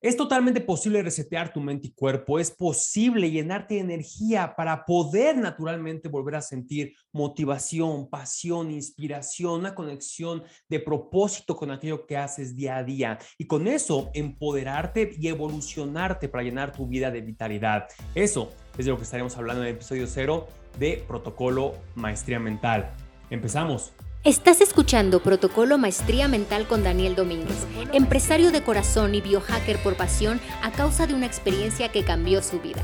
Es totalmente posible resetear tu mente y cuerpo, es posible llenarte de energía para poder naturalmente volver a sentir motivación, pasión, inspiración, una conexión de propósito con aquello que haces día a día y con eso empoderarte y evolucionarte para llenar tu vida de vitalidad. Eso es de lo que estaremos hablando en el episodio cero de Protocolo Maestría Mental. Empezamos. Estás escuchando Protocolo Maestría Mental con Daniel Domínguez, empresario de corazón y biohacker por pasión a causa de una experiencia que cambió su vida.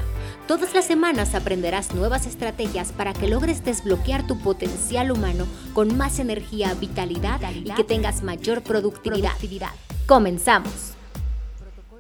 Todas las semanas aprenderás nuevas estrategias para que logres desbloquear tu potencial humano con más energía, vitalidad y que tengas mayor productividad. Comenzamos.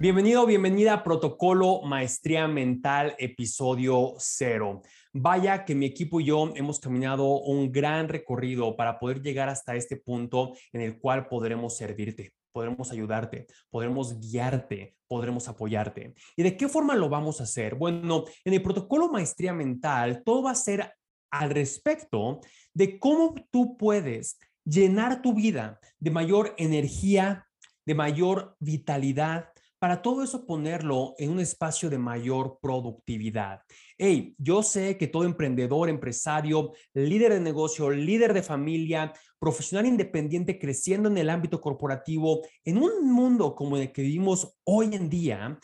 Bienvenido, bienvenida a Protocolo Maestría Mental, episodio cero. Vaya que mi equipo y yo hemos caminado un gran recorrido para poder llegar hasta este punto en el cual podremos servirte, podremos ayudarte, podremos guiarte, podremos apoyarte. ¿Y de qué forma lo vamos a hacer? Bueno, en el protocolo Maestría Mental, todo va a ser al respecto de cómo tú puedes llenar tu vida de mayor energía, de mayor vitalidad, para todo eso ponerlo en un espacio de mayor productividad. Hey, yo sé que todo emprendedor, empresario, líder de negocio, líder de familia, profesional independiente creciendo en el ámbito corporativo, en un mundo como el que vivimos hoy en día,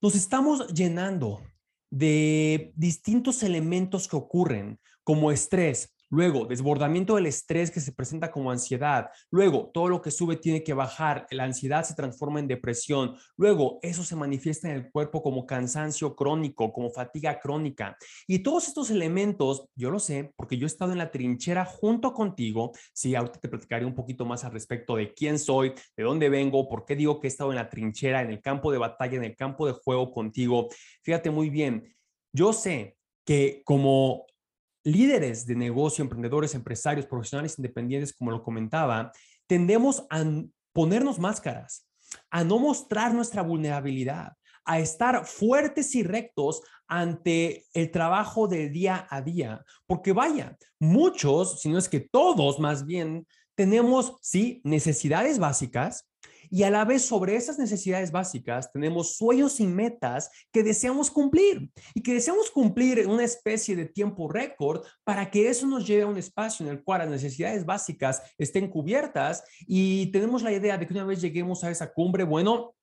nos estamos llenando de distintos elementos que ocurren, como estrés, Luego, desbordamiento del estrés que se presenta como ansiedad. Luego, todo lo que sube tiene que bajar. La ansiedad se transforma en depresión. Luego, eso se manifiesta en el cuerpo como cansancio crónico, como fatiga crónica. Y todos estos elementos, yo lo sé porque yo he estado en la trinchera junto contigo. Sí, ahorita te platicaré un poquito más al respecto de quién soy, de dónde vengo, por qué digo que he estado en la trinchera, en el campo de batalla, en el campo de juego contigo. Fíjate muy bien, yo sé que como líderes de negocio, emprendedores, empresarios, profesionales independientes, como lo comentaba, tendemos a ponernos máscaras, a no mostrar nuestra vulnerabilidad, a estar fuertes y rectos ante el trabajo del día a día. Porque vaya, muchos, si no es que todos más bien, tenemos, sí, necesidades básicas, y a la vez sobre esas necesidades básicas tenemos sueños y metas que deseamos cumplir y que deseamos cumplir en una especie de tiempo récord para que eso nos lleve a un espacio en el cual las necesidades básicas estén cubiertas y tenemos la idea de que una vez lleguemos a esa cumbre, bueno,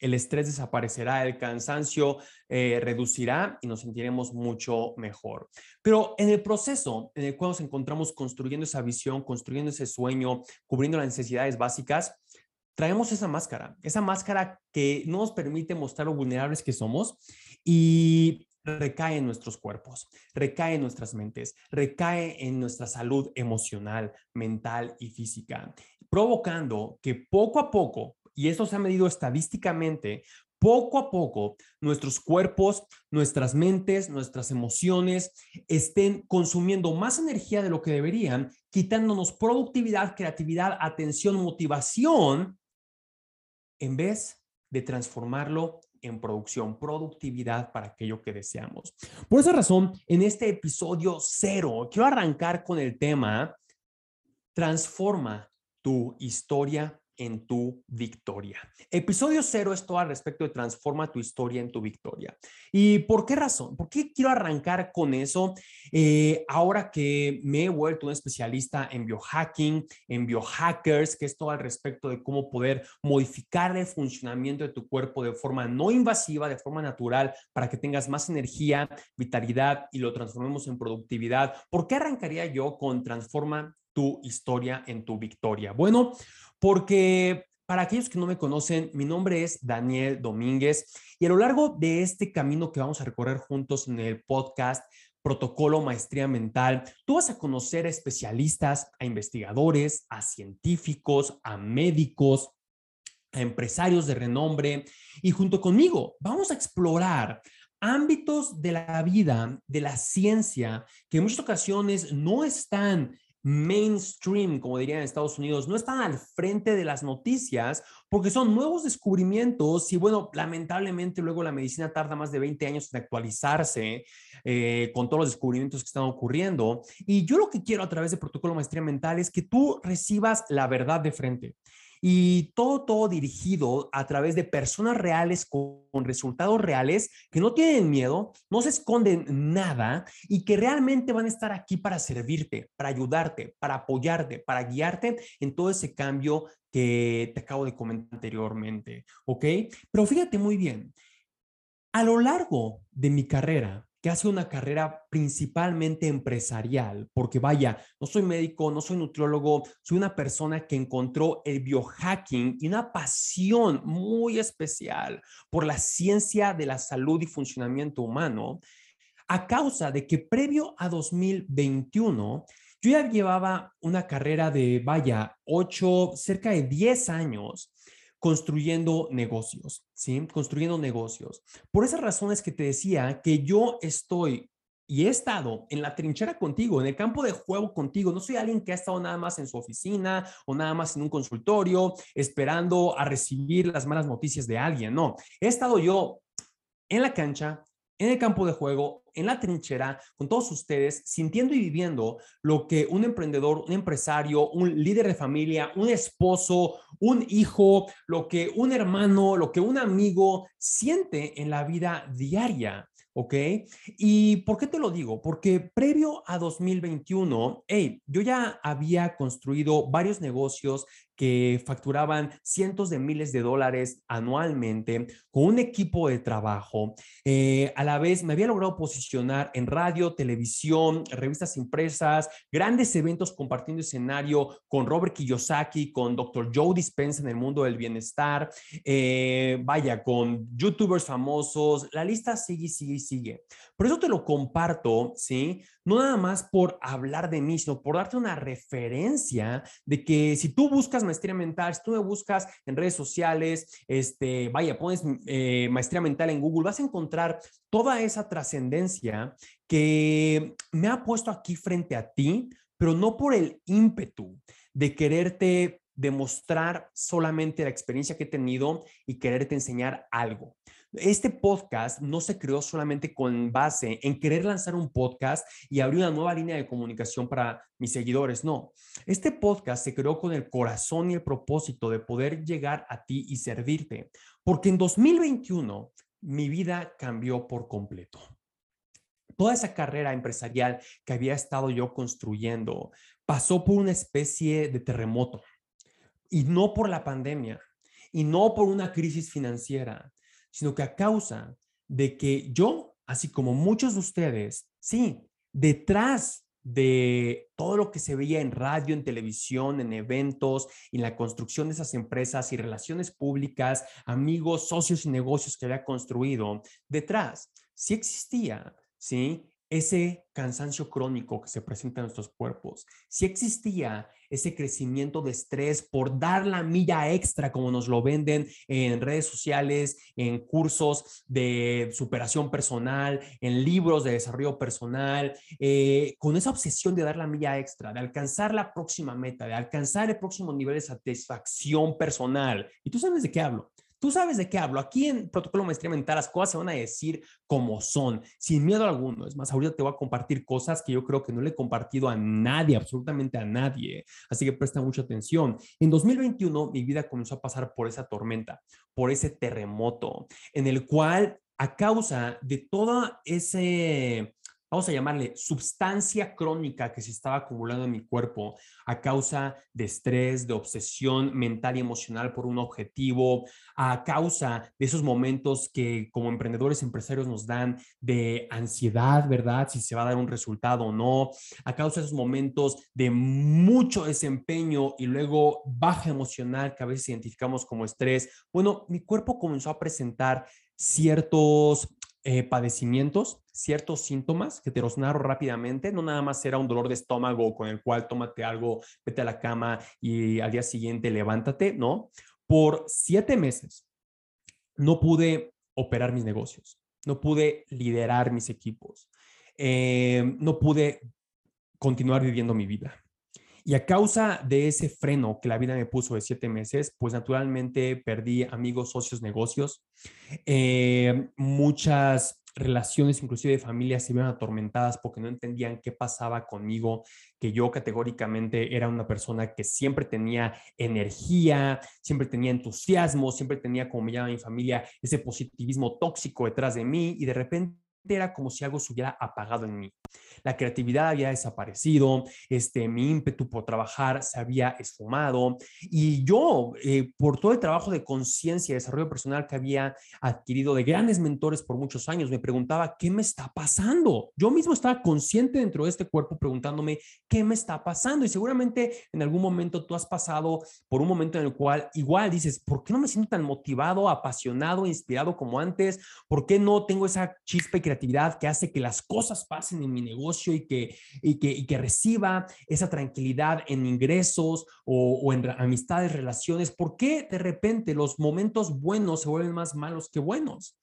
el estrés desaparecerá, el cansancio eh, reducirá y nos sentiremos mucho mejor. Pero en el proceso en el cual nos encontramos construyendo esa visión, construyendo ese sueño, cubriendo las necesidades básicas, traemos esa máscara, esa máscara que no nos permite mostrar lo vulnerables que somos y recae en nuestros cuerpos, recae en nuestras mentes, recae en nuestra salud emocional, mental y física, provocando que poco a poco, y esto se ha medido estadísticamente, poco a poco nuestros cuerpos, nuestras mentes, nuestras emociones estén consumiendo más energía de lo que deberían, quitándonos productividad, creatividad, atención, motivación en vez de transformarlo en producción, productividad para aquello que deseamos. Por esa razón, en este episodio cero, quiero arrancar con el tema, transforma tu historia en tu victoria. Episodio cero es todo al respecto de transforma tu historia en tu victoria. ¿Y por qué razón? ¿Por qué quiero arrancar con eso? Eh, ahora que me he vuelto un especialista en biohacking, en biohackers, que es todo al respecto de cómo poder modificar el funcionamiento de tu cuerpo de forma no invasiva, de forma natural, para que tengas más energía, vitalidad y lo transformemos en productividad. ¿Por qué arrancaría yo con transforma tu historia en tu victoria? Bueno, porque para aquellos que no me conocen, mi nombre es Daniel Domínguez y a lo largo de este camino que vamos a recorrer juntos en el podcast Protocolo Maestría Mental, tú vas a conocer a especialistas, a investigadores, a científicos, a médicos, a empresarios de renombre y junto conmigo vamos a explorar ámbitos de la vida, de la ciencia, que en muchas ocasiones no están mainstream, como dirían en Estados Unidos, no están al frente de las noticias porque son nuevos descubrimientos y bueno, lamentablemente luego la medicina tarda más de 20 años en actualizarse eh, con todos los descubrimientos que están ocurriendo. Y yo lo que quiero a través de Protocolo Maestría Mental es que tú recibas la verdad de frente Y todo, todo dirigido a través de personas reales con, resultados reales que no tienen miedo, no se esconden nada y que realmente van a estar aquí para servirte, para ayudarte, para apoyarte, para guiarte en todo ese cambio que te acabo de comentar anteriormente. ¿Ok? Pero fíjate muy bien, a lo largo de mi carrera, que hace una carrera principalmente empresarial, porque vaya, no soy médico, no soy nutriólogo, soy una persona que encontró el biohacking y una pasión muy especial por la ciencia de la salud y funcionamiento humano, a causa de que previo a 2021, yo ya llevaba una carrera de, vaya, 8, cerca de 10 años construyendo negocios, ¿sí? Construyendo negocios. Por esas razones que te decía que yo estoy y he estado en la trinchera contigo, en el campo de juego contigo. No soy alguien que ha estado nada más en su oficina o nada más en un consultorio esperando a recibir las malas noticias de alguien. No, he estado yo en la cancha, en el campo de juego, en la trinchera, con todos ustedes, sintiendo y viviendo lo que un emprendedor, un empresario, un líder de familia, un esposo, un hijo, lo que un hermano, lo que un amigo siente en la vida diaria. ¿ok? ¿Y por qué te lo digo? Porque previo a 2021, hey, yo ya había construido varios negocios que facturaban cientos de miles de dólares anualmente con un equipo de trabajo. Eh, a la vez me había logrado posicionar en radio, televisión, revistas impresas, grandes eventos compartiendo escenario con Robert Kiyosaki, con Dr. Joe Dispenza en el mundo del bienestar, eh, vaya, con youtubers famosos, la lista sigue, sigue, sigue. Por eso te lo comparto, ¿sí? No nada más por hablar de mí, sino por darte una referencia de que si tú buscas maestría mental, si tú me buscas en redes sociales, este, vaya, pones eh, maestría mental en Google, vas a encontrar toda esa trascendencia que me ha puesto aquí frente a ti, pero no por el ímpetu de quererte demostrar solamente la experiencia que he tenido y quererte enseñar algo. Este podcast no se creó solamente con base en querer lanzar un podcast y abrir una nueva línea de comunicación para mis seguidores. No, este podcast se creó con el corazón y el propósito de poder llegar a ti y servirte. Porque en 2021 mi vida cambió por completo. Toda esa carrera empresarial que había estado yo construyendo pasó por una especie de terremoto. Y no por la pandemia, y no por una crisis financiera, sino que a causa de que yo, así como muchos de ustedes, sí, detrás de todo lo que se veía en radio, en televisión, en eventos, en la construcción de esas empresas y relaciones públicas, amigos, socios y negocios que había construido, detrás sí existía, ¿sí? Ese cansancio crónico que se presenta en nuestros cuerpos, si existía ese crecimiento de estrés por dar la milla extra como nos lo venden en redes sociales, en cursos de superación personal, en libros de desarrollo personal, eh, con esa obsesión de dar la milla extra, de alcanzar la próxima meta, de alcanzar el próximo nivel de satisfacción personal. Y tú sabes de qué hablo. Tú sabes de qué hablo. Aquí en Protocolo Maestría Mental las cosas se van a decir como son, sin miedo alguno. Es más, ahorita te voy a compartir cosas que yo creo que no le he compartido a nadie, absolutamente a nadie. Así que presta mucha atención. En 2021 mi vida comenzó a pasar por esa tormenta, por ese terremoto, en el cual a causa de todo ese vamos a llamarle, sustancia crónica que se estaba acumulando en mi cuerpo a causa de estrés, de obsesión mental y emocional por un objetivo, a causa de esos momentos que como emprendedores empresarios nos dan de ansiedad, ¿verdad? Si se va a dar un resultado o no, a causa de esos momentos de mucho desempeño y luego baja emocional que a veces identificamos como estrés. Bueno, mi cuerpo comenzó a presentar ciertos eh, padecimientos, ciertos síntomas que te los narro rápidamente. No nada más era un dolor de estómago con el cual tómate algo, vete a la cama y al día siguiente levántate, ¿no? Por siete meses no pude operar mis negocios, no pude liderar mis equipos, eh, no pude continuar viviendo mi vida. Y a causa de ese freno que la vida me puso de siete meses, pues naturalmente perdí amigos, socios, negocios, eh, muchas relaciones, inclusive de familia, se vieron atormentadas porque no entendían qué pasaba conmigo, que yo categóricamente era una persona que siempre tenía energía, siempre tenía entusiasmo, siempre tenía, como me llama mi familia, ese positivismo tóxico detrás de mí y de repente era como si algo se hubiera apagado en mí. La creatividad había desaparecido, este, mi ímpetu por trabajar se había esfumado y yo, eh, por todo el trabajo de conciencia y desarrollo personal que había adquirido de grandes mentores por muchos años, me preguntaba, ¿qué me está pasando? Yo mismo estaba consciente dentro de este cuerpo preguntándome, ¿qué me está pasando? Y seguramente en algún momento tú has pasado por un momento en el cual igual dices, ¿por qué no me siento tan motivado, apasionado, inspirado como antes? ¿Por qué no tengo esa chispa y creatividad que hace que las cosas pasen en mi negocio y que, y que, que reciba esa tranquilidad en ingresos o, o en amistades, relaciones? ¿Por qué de repente los momentos buenos se vuelven más malos que buenos?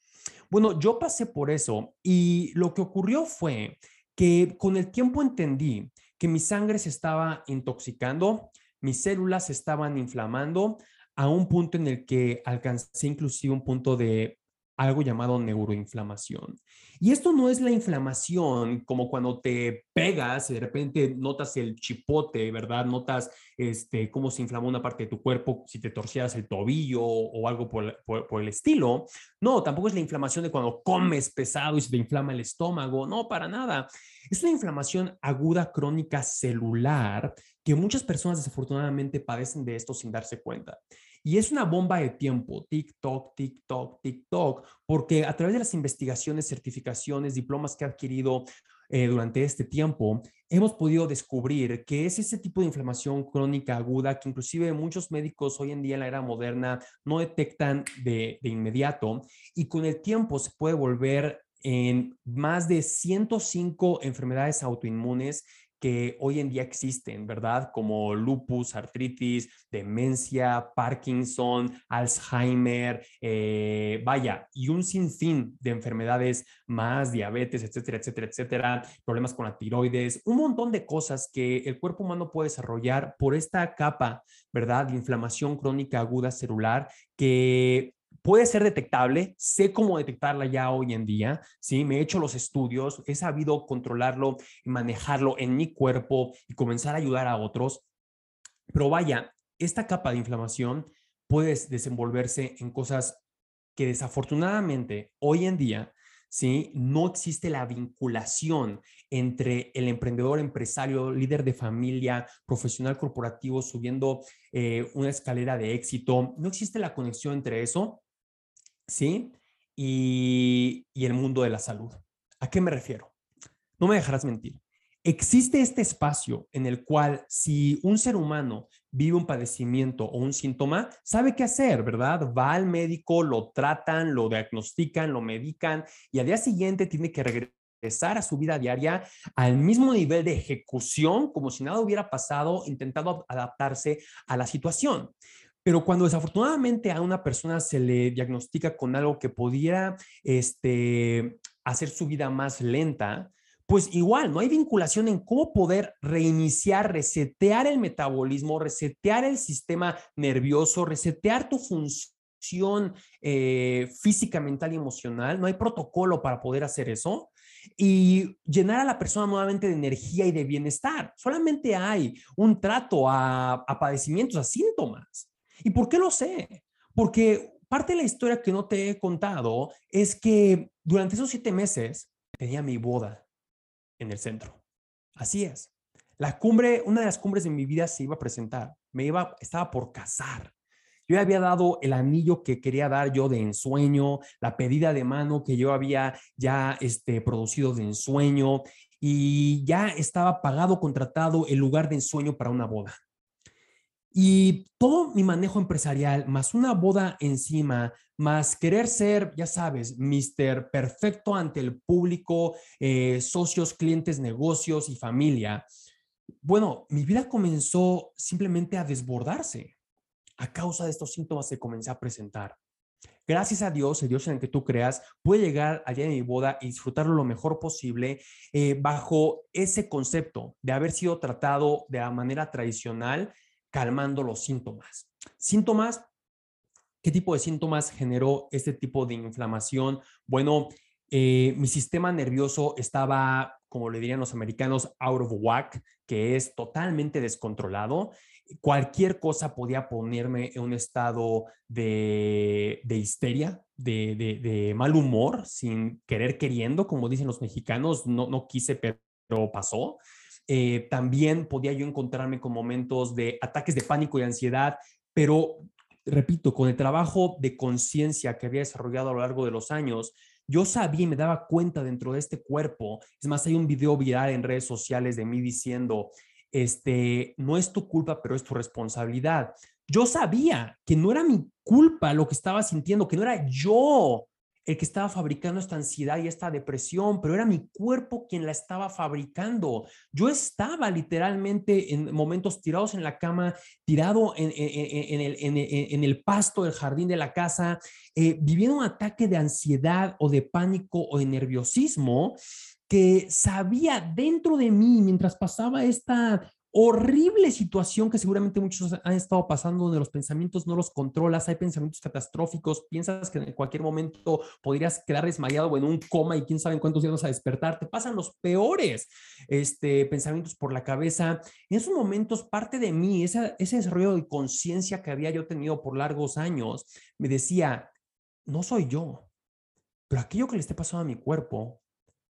Bueno, yo pasé por eso y lo que ocurrió fue que con el tiempo entendí que mi sangre se estaba intoxicando, mis células se estaban inflamando a un punto en el que alcancé inclusive un punto de algo llamado neuroinflamación. Y esto no es la inflamación como cuando te pegas y de repente notas el chipote, ¿verdad? Notas este, cómo se inflama una parte de tu cuerpo si te torcieras el tobillo o algo por, por, el estilo. No, tampoco es la inflamación de cuando comes pesado y se te inflama el estómago. No, para nada. Es una inflamación aguda crónica celular que muchas personas desafortunadamente padecen de esto sin darse cuenta. Y es una bomba de tiempo, TikTok, TikTok, TikTok, porque a través de las investigaciones, certificaciones, diplomas que he adquirido eh, durante este tiempo, hemos podido descubrir que es ese tipo de inflamación crónica aguda que inclusive muchos médicos hoy en día en la era moderna no detectan de, de inmediato y con el tiempo se puede volver en más de 105 enfermedades autoinmunes que hoy en día existen, ¿verdad? Como lupus, artritis, demencia, Parkinson, Alzheimer, eh, vaya, y un sinfín de enfermedades más, diabetes, etcétera, etcétera, etcétera, problemas con la tiroides, un montón de cosas que el cuerpo humano puede desarrollar por esta capa, ¿verdad? De inflamación crónica aguda celular que puede ser detectable, sé cómo detectarla ya hoy en día, ¿sí? Me he hecho los estudios, he sabido controlarlo y manejarlo en mi cuerpo y comenzar a ayudar a otros. Pero vaya, esta capa de inflamación puede desenvolverse en cosas que desafortunadamente hoy en día, ¿sí? No existe la vinculación entre el emprendedor, empresario, líder de familia, profesional corporativo, subiendo eh, una escalera de éxito. No existe la conexión entre eso ¿sí? Y, y el mundo de la salud. ¿A qué me refiero? No me dejarás mentir. Existe este espacio en el cual si un ser humano vive un padecimiento o un síntoma, sabe qué hacer, ¿verdad? Va al médico, lo tratan, lo diagnostican, lo medican y al día siguiente tiene que regresar a su vida diaria al mismo nivel de ejecución, como si nada hubiera pasado, intentando adaptarse a la situación. Pero cuando desafortunadamente a una persona se le diagnostica con algo que pudiera este, hacer su vida más lenta, pues igual no hay vinculación en cómo poder reiniciar, resetear el metabolismo, resetear el sistema nervioso, resetear tu función eh, física, mental y emocional. No hay protocolo para poder hacer eso y llenar a la persona nuevamente de energía y de bienestar. Solamente hay un trato a, a padecimientos, a síntomas. ¿Y por qué lo sé? Porque parte de la historia que no te he contado es que durante esos siete meses tenía mi boda en el centro. Así es. La cumbre, una de las cumbres de mi vida se iba a presentar. Me iba, estaba por casar. Yo había dado el anillo que quería dar yo de ensueño, la pedida de mano que yo había ya este, producido de ensueño y ya estaba pagado, contratado el lugar de ensueño para una boda. Y todo mi manejo empresarial, más una boda encima, más querer ser, ya sabes, mister perfecto ante el público, eh, socios, clientes, negocios y familia. Bueno, mi vida comenzó simplemente a desbordarse a causa de estos síntomas que comencé a presentar. Gracias a Dios, el Dios en el que tú creas, pude llegar al día de mi boda y disfrutarlo lo mejor posible eh, bajo ese concepto de haber sido tratado de la manera tradicional calmando los síntomas. Síntomas, ¿qué tipo de síntomas generó este tipo de inflamación? Bueno, Eh, mi sistema nervioso estaba, como le dirían los americanos, out of whack, que es totalmente descontrolado. Cualquier cosa podía ponerme en un estado de, histeria, de, mal humor, sin querer queriendo, como dicen los mexicanos, no, no quise, pero pasó. Eh, también podía yo encontrarme con momentos de ataques de pánico y ansiedad, pero repito, con el trabajo de conciencia que había desarrollado a lo largo de los años, yo sabía y me daba cuenta dentro de este cuerpo. Es más, hay un video viral en redes sociales de mí diciendo, este, no es tu culpa, pero es tu responsabilidad. Yo sabía que no era mi culpa lo que estaba sintiendo, que no era yo el que estaba fabricando esta ansiedad y esta depresión, pero era mi cuerpo quien la estaba fabricando. Yo estaba literalmente en momentos tirados en la cama, tirado en, el, el, pasto del jardín de la casa, eh, viviendo un ataque de ansiedad o de pánico o de nerviosismo que sabía dentro de mí mientras pasaba esta horrible situación que seguramente muchos han estado pasando donde los pensamientos no los controlas, hay pensamientos catastróficos, piensas que en cualquier momento podrías quedar desmayado o en un coma y quién sabe en cuántos días vas a despertar, te pasan los peores este, pensamientos por la cabeza. En esos momentos parte de mí, ese, ese desarrollo de conciencia que había yo tenido por largos años, me decía, no soy yo, pero aquello que le esté pasando a mi cuerpo,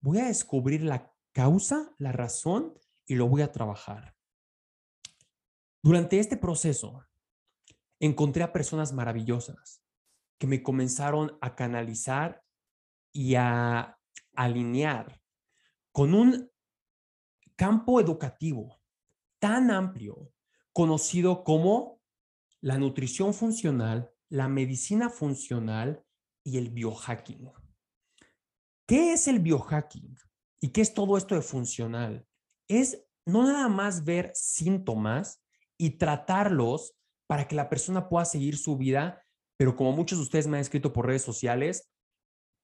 voy a descubrir la causa, la razón y lo voy a trabajar. Durante este proceso, encontré a personas maravillosas que me comenzaron a canalizar y a alinear con un campo educativo tan amplio, conocido como la nutrición funcional, la medicina funcional y el biohacking. ¿Qué es el biohacking? ¿Y qué es todo esto de funcional? Es no nada más ver síntomas, y tratarlos para que la persona pueda seguir su vida. Pero como muchos de ustedes me han escrito por redes sociales,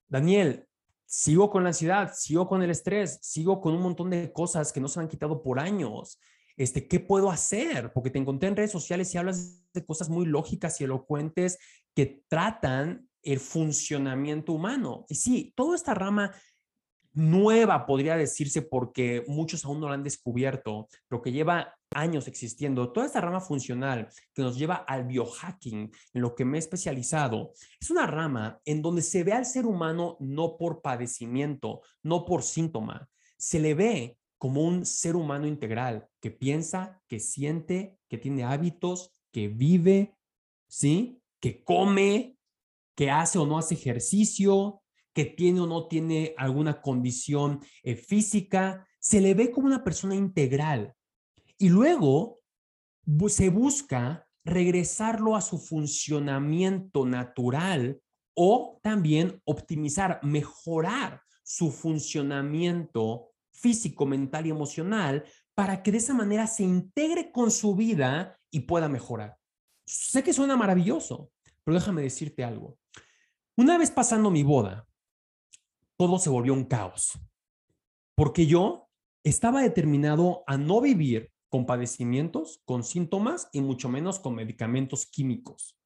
Daniel, sigo con la ansiedad, sigo con el estrés, sigo con un montón de cosas que no se han quitado por años. Este, ¿Qué puedo hacer? Porque te encontré en redes sociales y hablas de cosas muy lógicas y elocuentes que tratan el funcionamiento humano. Y sí, toda esta rama nueva, podría decirse, porque muchos aún no la han descubierto, pero que lleva años existiendo, toda esta rama funcional que nos lleva al biohacking, en lo que me he especializado, es una rama en donde se ve al ser humano no por padecimiento, no por síntoma, se le ve como un ser humano integral que piensa, que siente, que tiene hábitos, que vive, ¿sí? Que come, que hace o no hace ejercicio, que tiene o no tiene alguna condición eh, física, se le ve como una persona integral. Y luego se busca regresarlo a su funcionamiento natural o también optimizar, mejorar su funcionamiento físico, mental y emocional para que de esa manera se integre con su vida y pueda mejorar. Sé que suena maravilloso, pero déjame decirte algo. Una vez pasando mi boda, todo se volvió un caos. Porque yo estaba determinado a no vivir con padecimientos, con síntomas y mucho menos con medicamentos químicos.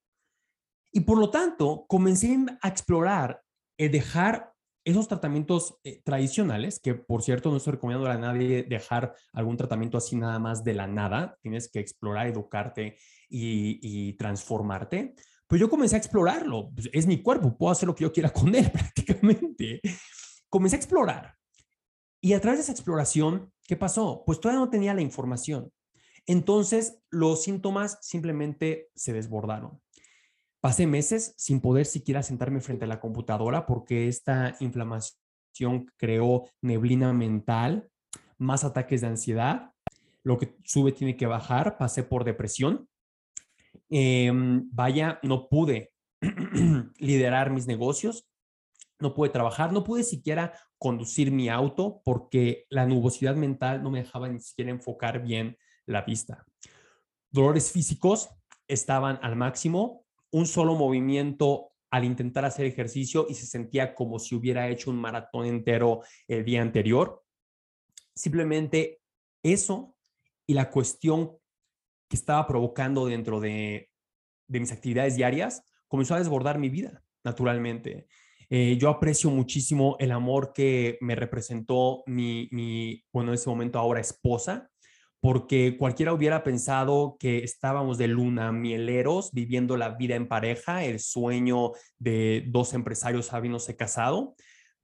Y por lo tanto, comencé a explorar el dejar esos tratamientos eh, tradicionales, que por cierto no estoy recomendando a nadie dejar algún tratamiento así nada más de la nada, tienes que explorar, educarte y transformarte, pues yo comencé a explorarlo. Pues, es mi cuerpo, puedo hacer lo que yo quiera con él prácticamente. Comencé a explorar. Y a través de esa exploración, ¿qué pasó? Pues todavía no tenía la información. Entonces, los síntomas simplemente se desbordaron. Pasé meses sin poder siquiera sentarme frente a la computadora porque esta inflamación creó neblina mental, más ataques de ansiedad. Lo que sube tiene que bajar. Pasé por depresión Em, vaya, no pude liderar mis negocios, no pude trabajar, no pude siquiera conducir mi auto porque la nubosidad mental no me dejaba ni siquiera enfocar bien la vista. Dolores físicos estaban al máximo, un solo movimiento al intentar hacer ejercicio y se sentía como si hubiera hecho un maratón entero el día anterior. Simplemente eso y la cuestión que estaba provocando dentro de, mis actividades diarias comenzó a desbordar mi vida, naturalmente. Eh, yo aprecio muchísimo el amor que me representó mi, mi, bueno, en ese momento ahora esposa, porque cualquiera hubiera pensado que estábamos de luna mieleros viviendo la vida en pareja, el sueño de dos empresarios habiéndose casado.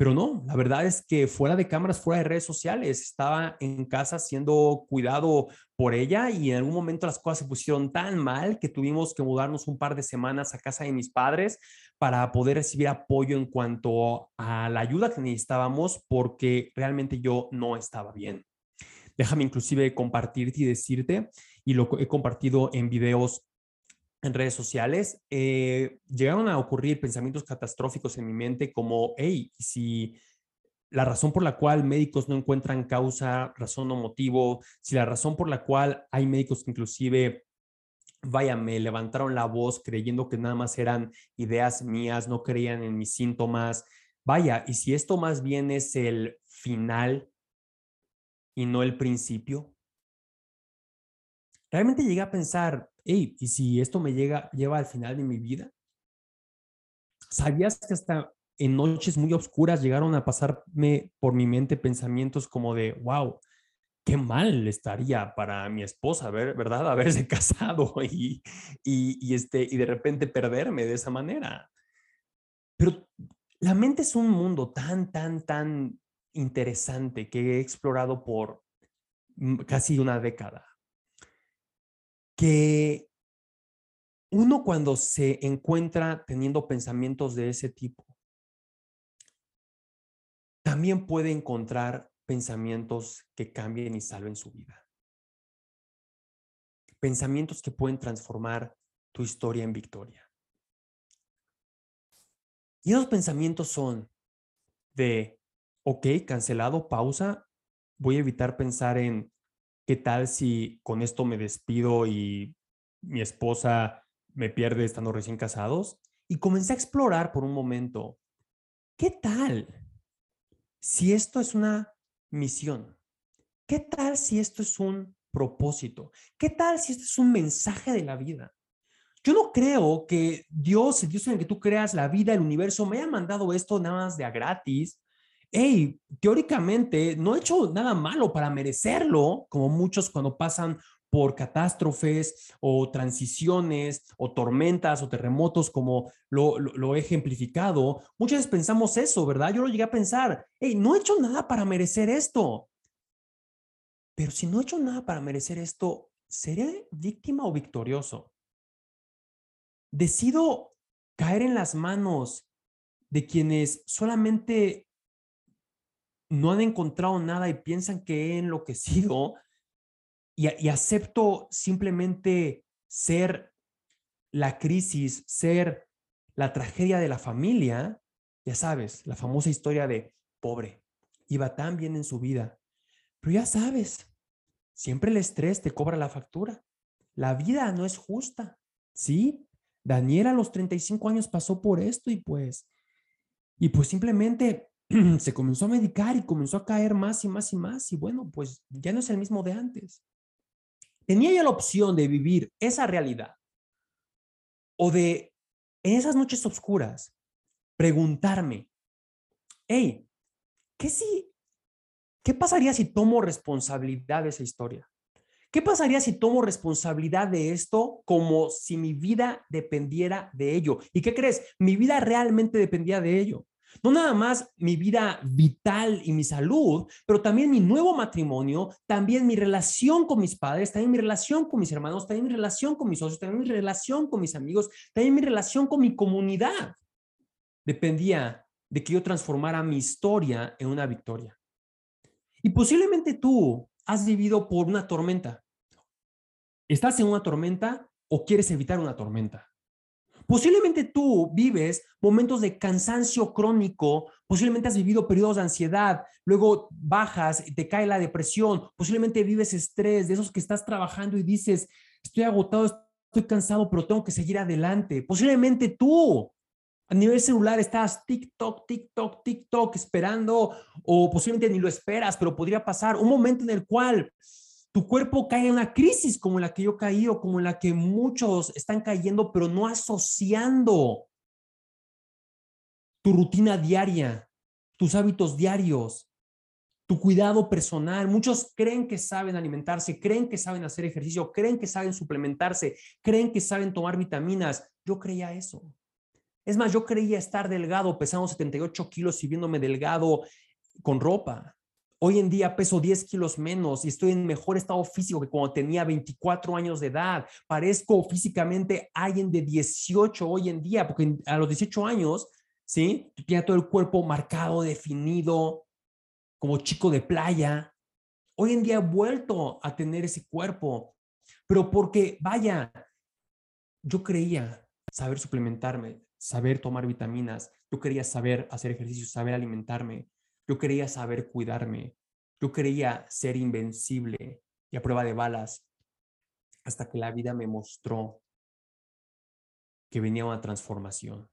Pero no, la verdad es que fuera de cámaras, fuera de redes sociales, estaba en casa siendo cuidado por ella y en algún momento las cosas se pusieron tan mal que tuvimos que mudarnos un par de semanas a casa de mis padres para poder recibir apoyo en cuanto a la ayuda que necesitábamos porque realmente yo no estaba bien. Déjame inclusive compartirte y decirte, y lo he compartido en videos en redes sociales, eh, llegaron a ocurrir pensamientos catastróficos en mi mente como, hey, si la razón por la cual médicos no encuentran causa, razón o motivo, si la razón por la cual hay médicos que inclusive, vaya, me levantaron la voz creyendo que nada más eran ideas mías, no creían en mis síntomas, vaya, y si esto más bien es el final y no el principio, realmente llegué a pensar, hey, ¿y si esto me lleva al final de mi vida? ¿Sabías que hasta en noches muy oscuras llegaron a pasarme por mi mente pensamientos como de, wow, qué mal estaría para mi esposa, ¿verdad? Haberse casado y, y, este, y de repente perderme de esa manera. Pero la mente es un mundo tan, tan, tan interesante que he explorado por mm, casi una década. Que uno cuando se encuentra teniendo pensamientos de ese tipo, también puede encontrar pensamientos que cambien y salven su vida. Pensamientos que pueden transformar tu historia en victoria. Y esos pensamientos son de, ok, cancelado, pausa, voy a evitar pensar en qué tal si con esto me despido y mi esposa me pierde estando recién casados y comencé a explorar por un momento, ¿qué tal si esto es una misión? ¿Qué tal si esto es un propósito? ¿Qué tal si esto es un mensaje de la vida? Yo no creo que Dios, el Dios en el que tú creas la vida, el universo, me haya mandado esto nada más de a gratis. Hey, teóricamente no he hecho nada malo para merecerlo, como muchos cuando pasan por catástrofes o transiciones o tormentas o terremotos como lo, he ejemplificado, muchas veces pensamos eso, ¿verdad? Yo lo llegué a pensar, hey, no he hecho nada para merecer esto. Pero si no he hecho nada para merecer esto, ¿seré víctima o victorioso? Decido caer en las manos de quienes solamente no han encontrado nada y piensan que he enloquecido y, acepto simplemente ser la crisis, ser la tragedia de la familia, ya sabes, la famosa historia de pobre, iba tan bien en su vida, pero ya sabes, siempre el estrés te cobra la factura. La vida no es justa, ¿sí? Daniel a los 35 años pasó por esto y pues, y pues simplemente se comenzó a medicar y comenzó a caer más y más y más y bueno, pues ya no es el mismo de antes tenía ya la opción de vivir esa realidad o de, en esas noches oscuras, preguntarme, hey, ¿qué si, qué pasaría si tomo responsabilidad de esa historia? ¿Qué pasaría si tomo responsabilidad de esto como si mi vida dependiera de ello? ¿Y qué crees? Mi vida realmente dependía de ello. No nada más mi vida vital y mi salud, pero también mi nuevo matrimonio, también mi relación con mis padres, también mi relación con mis hermanos, también mi relación con mis socios, también mi relación con mis amigos, también mi relación con mi comunidad. Dependía de que yo transformara mi historia en una victoria. Y posiblemente tú has vivido por una tormenta. ¿Estás en una tormenta o quieres evitar una tormenta? Posiblemente tú vives momentos de cansancio crónico, posiblemente has vivido periodos de ansiedad, luego bajas, te cae la depresión, posiblemente vives estrés, de esos que estás trabajando y dices, estoy agotado, estoy cansado, pero tengo que seguir adelante. Posiblemente tú a nivel celular estás TikTok, TikTok, TikTok esperando o posiblemente ni lo esperas, pero podría pasar un momento en el cual tu cuerpo cae en una crisis como la que yo caí o como la que muchos están cayendo, pero no asociando tu rutina diaria, tus hábitos diarios, tu cuidado personal. Muchos creen que saben alimentarse, creen que saben hacer ejercicio, creen que saben suplementarse, creen que saben tomar vitaminas. Yo creía eso. Es más, yo creía estar delgado, pesando 78 kilos y viéndome delgado con ropa. Hoy en día peso 10 kilos menos y estoy en mejor estado físico que cuando tenía 24 años de edad. Parezco físicamente alguien de 18 hoy en día, porque a los 18 años, ¿sí? Tenía todo el cuerpo marcado, definido, como chico de playa. Hoy en día he vuelto a tener ese cuerpo, pero porque, vaya, yo creía saber suplementarme, saber tomar vitaminas, yo quería saber hacer ejercicio, saber alimentarme, yo quería saber cuidarme, yo quería ser invencible y a prueba de balas, hasta que la vida me mostró que venía una transformación.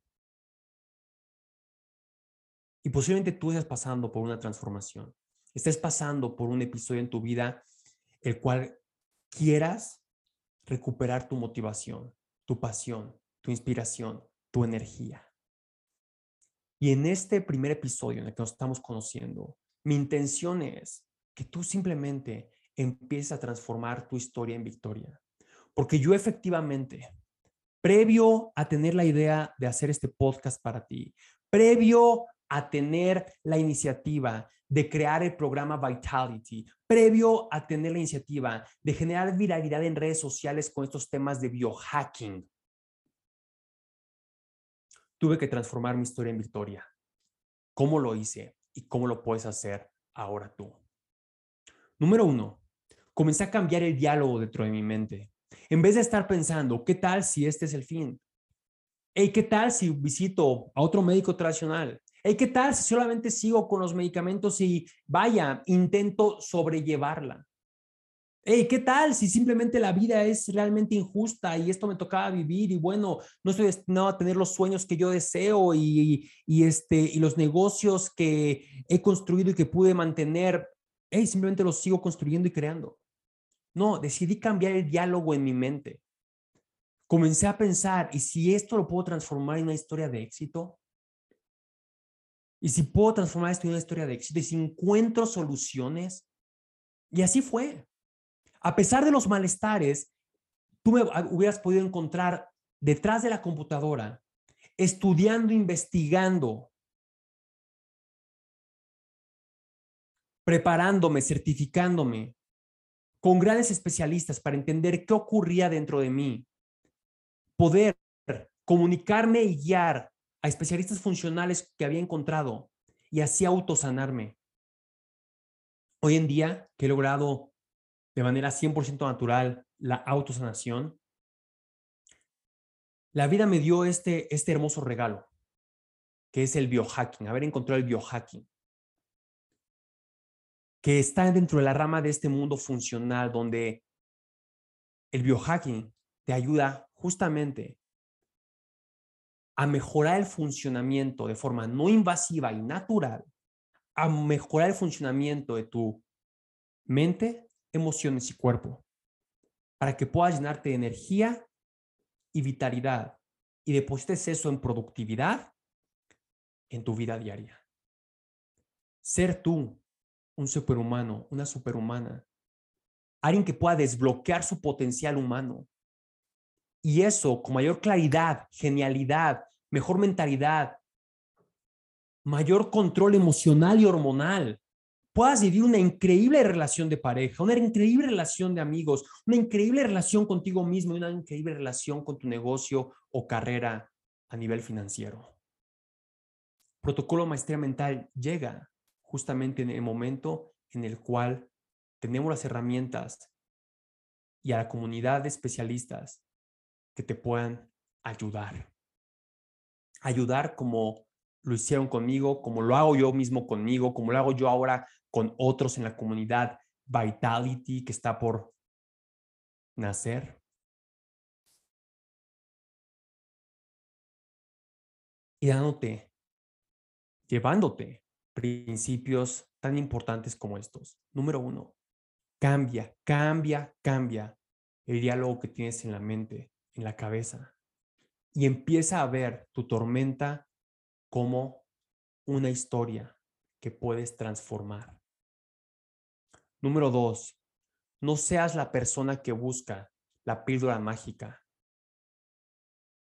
Y posiblemente tú estés pasando por una transformación, estés pasando por un episodio en tu vida el cual quieras recuperar tu motivación, tu pasión, tu inspiración, tu energía. Y en este primer episodio en el que nos estamos conociendo, mi intención es que tú simplemente empieces a transformar tu historia en victoria. Porque yo efectivamente, previo a tener la idea de hacer este podcast para ti, previo a tener la iniciativa de crear el programa Vitality, previo a tener la iniciativa de generar viralidad en redes sociales con estos temas de biohacking, tuve que transformar mi historia en victoria. ¿Cómo lo hice y cómo lo puedes hacer ahora tú? Número uno, comencé a cambiar el diálogo dentro de mi mente. En vez de estar pensando, ¿qué tal si este es el fin? Hey, ¿qué tal si visito a otro médico tradicional? Hey, ¿qué tal si solamente sigo con los medicamentos y vaya, intento sobrellevarla? Hey, ¿qué tal si simplemente la vida es realmente injusta y esto me tocaba vivir y bueno, no estoy destinado a tener los sueños que yo deseo y, y, este, y los negocios que he construido y que pude mantener, hey, simplemente los sigo construyendo y creando? No, decidí cambiar el diálogo en mi mente. Comencé a pensar, ¿y si esto lo puedo transformar en una historia de éxito? ¿Y si puedo transformar esto en una historia de éxito? ¿Y si encuentro soluciones? Y así fue. A pesar de los malestares, tú me hubieras podido encontrar detrás de la computadora, estudiando, investigando, preparándome, certificándome con grandes especialistas para entender qué ocurría dentro de mí, poder comunicarme y guiar a especialistas funcionales que había encontrado y así autosanarme. Hoy en día que he logrado de manera 100% natural la autosanación, la vida me dio este, este hermoso regalo, que es el biohacking, haber encontrado el biohacking, que está dentro de la rama de este mundo funcional donde el biohacking te ayuda justamente a mejorar el funcionamiento de forma no invasiva y natural, a mejorar el funcionamiento de tu mente, emociones y cuerpo, para que puedas llenarte de energía y vitalidad y deposites eso en productividad en tu vida diaria. Ser tú un superhumano, una superhumana, alguien que pueda desbloquear su potencial humano. Y eso con mayor claridad, genialidad, mejor mentalidad, mayor control emocional y hormonal, puedas vivir una increíble relación de pareja, una increíble relación de amigos, una increíble relación contigo mismo y una increíble relación con tu negocio o carrera a nivel financiero. Protocolo Maestría Mental llega justamente en el momento en el cual tenemos las herramientas y a la comunidad de especialistas que te puedan ayudar. Ayudar como lo hicieron conmigo, como lo hago yo mismo conmigo, como lo hago yo ahora con otros en la comunidad Vitality que está por nacer. Y dándote, llevándote principios tan importantes como estos. Número uno, cambia, cambia, cambia el diálogo que tienes en la mente, en la cabeza. Y empieza a ver tu tormenta como una historia que puedes transformar. Número dos, no seas la persona que busca la píldora mágica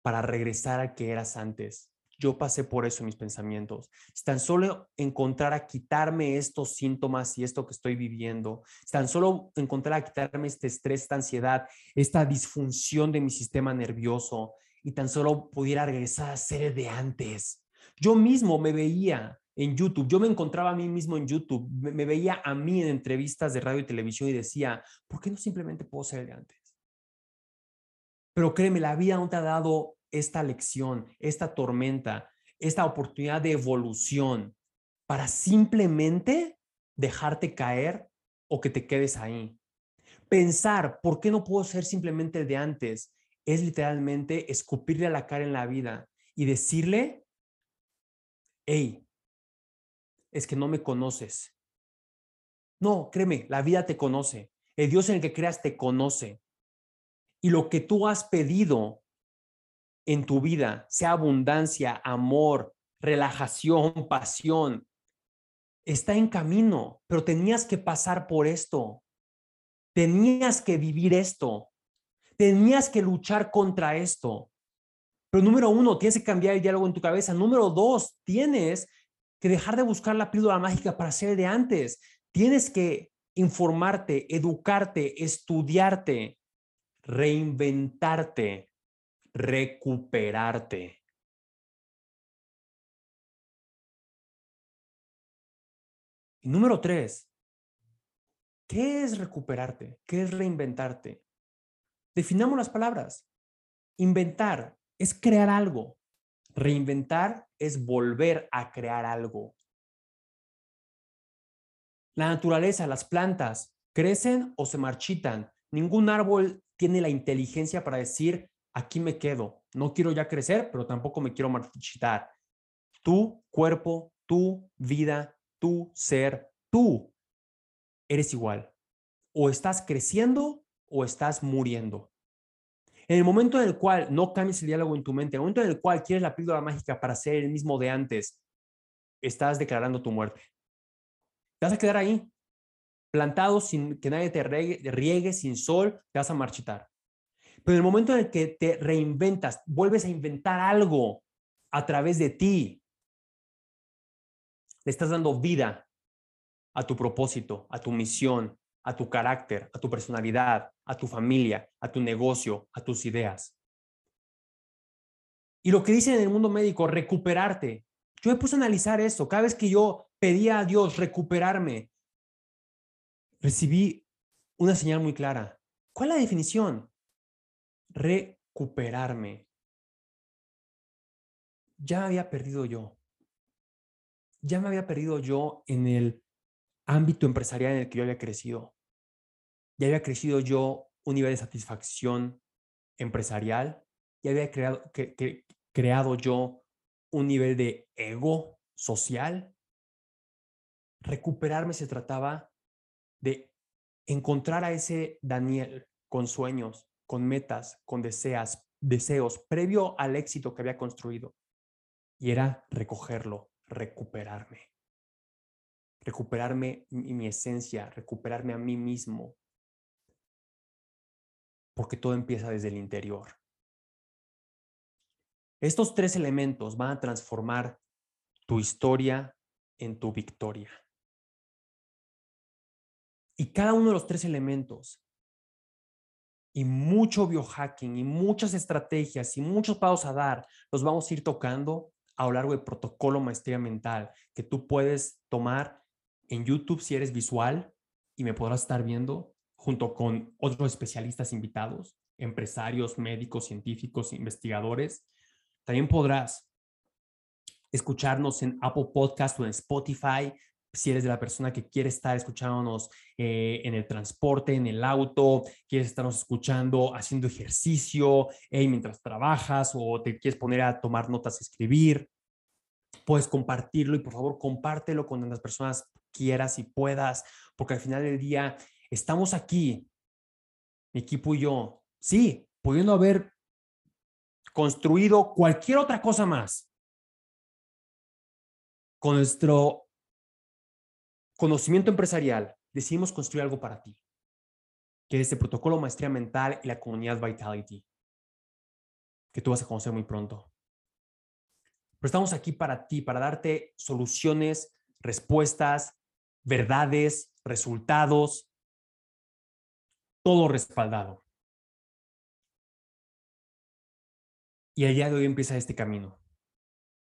para regresar al que eras antes. Yo pasé por eso en mis pensamientos. Si tan solo encontrar a quitarme estos síntomas y esto que estoy viviendo, si tan solo encontrar a quitarme este estrés, esta ansiedad, esta disfunción de mi sistema nervioso y tan solo pudiera regresar a ser de antes. Yo mismo me veía en YouTube, yo me encontraba a mí mismo en YouTube, me, veía a mí en entrevistas de radio y televisión y decía, ¿por qué no simplemente puedo ser de antes? Pero créeme, la vida no te ha dado esta lección, esta tormenta, esta oportunidad de evolución para simplemente dejarte caer o que te quedes ahí. Pensar, ¿por qué no puedo ser simplemente el de antes? Es literalmente escupirle a la cara en la vida y decirle, hey, es que no me conoces. No, créeme, la vida te conoce. El Dios en el que creas te conoce. Y lo que tú has pedido en tu vida, sea abundancia, amor, relajación, pasión, está en camino, pero tenías que pasar por esto. Tenías que vivir esto. Tenías que luchar contra esto. Pero número uno, tienes que cambiar el diálogo en tu cabeza. Número dos, tienes que dejar de buscar la píldora mágica para ser de antes. Tienes que informarte, educarte, estudiarte, reinventarte recuperarte. Y número tres, ¿qué es recuperarte? ¿Qué es reinventarte? Definamos las palabras. Inventar es crear algo. Reinventar es volver a crear algo. La naturaleza, las plantas, crecen o se marchitan. Ningún árbol tiene la inteligencia para decir, aquí me quedo. No quiero ya crecer, pero tampoco me quiero marchitar. Tu cuerpo, tu vida, tu ser, tú eres igual. O estás creciendo o estás muriendo. En el momento en el cual no cambies el diálogo en tu mente, en el momento en el cual quieres la píldora mágica para ser el mismo de antes, estás declarando tu muerte. Te vas a quedar ahí, plantado sin que nadie te riegue, sin sol, te vas a marchitar. Pero en el momento en el que te reinventas, vuelves a inventar algo a través de ti, le estás dando vida a tu propósito, a tu misión, a tu carácter, a tu personalidad, a tu familia, a tu negocio, a tus ideas. Y lo que dicen en el mundo médico, recuperarte. Yo me puse a analizar eso. Cada vez que yo pedía a Dios recuperarme, recibí una señal muy clara. ¿Cuál es la definición? recuperarme. Ya me había perdido yo. Ya me había perdido yo en el ámbito empresarial en el que yo había crecido. Ya había crecido yo un nivel de satisfacción empresarial. Ya había creado, creado yo un nivel de ego social. Recuperarme se trataba de encontrar a ese Daniel con sueños, con metas, con deseas, deseos previo al éxito que había construido. Y era recogerlo, recuperarme. Recuperarme mi, mi esencia, recuperarme a mí mismo. Porque todo empieza desde el interior. Estos tres elementos van a transformar tu historia en tu victoria. Y cada uno de los tres elementos y mucho biohacking y muchas estrategias y muchos pasos a dar, los vamos a ir tocando a lo largo del protocolo maestría mental que tú puedes tomar en YouTube si eres visual y me podrás estar viendo junto con otros especialistas invitados, empresarios, médicos, científicos, investigadores. También podrás escucharnos en Apple Podcast o en Spotify si eres de la persona que quiere estar escuchándonos eh, en el transporte, en el auto, quieres estarnos escuchando haciendo ejercicio, mientras trabajas o te quieres poner a tomar notas, escribir, puedes compartirlo y por favor compártelo con las personas quieras y puedas, porque al final del día estamos aquí, mi equipo y yo, sí, pudiendo haber construido cualquier otra cosa más, con nuestro conocimiento empresarial, decidimos construir algo para ti, que es este protocolo Maestría Mental y la comunidad Vitality, que tú vas a conocer muy pronto. Pero estamos aquí para ti, para darte soluciones, respuestas, verdades, resultados, todo respaldado. Y día de hoy empieza este camino,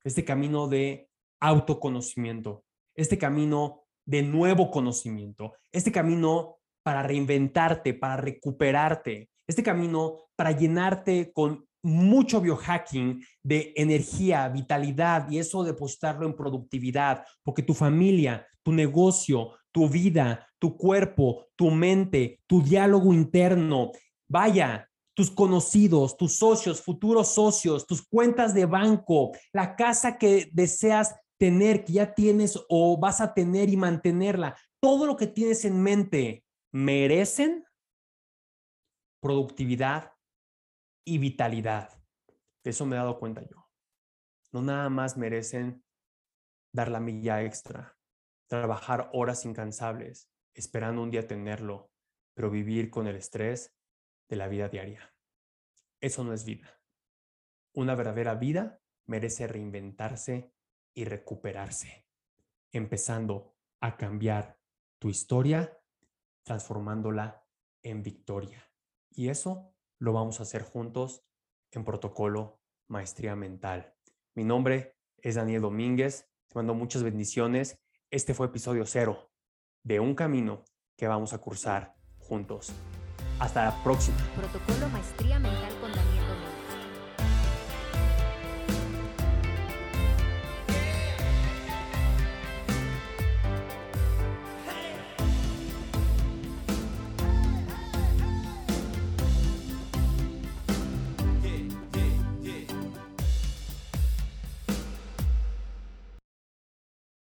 este camino de autoconocimiento, este camino de nuevo conocimiento, este camino para reinventarte, para recuperarte, este camino para llenarte con mucho biohacking de energía, vitalidad y eso depositarlo en productividad, porque tu familia, tu negocio, tu vida, tu cuerpo, tu mente, tu diálogo interno, vaya, tus conocidos, tus socios, futuros socios, tus cuentas de banco, la casa que deseas tener, que ya tienes o vas a tener y mantenerla, todo lo que tienes en mente, merecen productividad y vitalidad. eso me he dado cuenta yo. No nada más merecen dar la milla extra, trabajar horas incansables, esperando un día tenerlo, pero vivir con el estrés de la vida diaria. Eso no es vida. Una verdadera vida merece reinventarse y recuperarse, empezando a cambiar tu historia, transformándola en victoria. Y eso lo vamos a hacer juntos en protocolo Maestría Mental. Mi nombre es Daniel Domínguez. Te mando muchas bendiciones. Este fue episodio cero de un camino que vamos a cursar juntos. Hasta la próxima.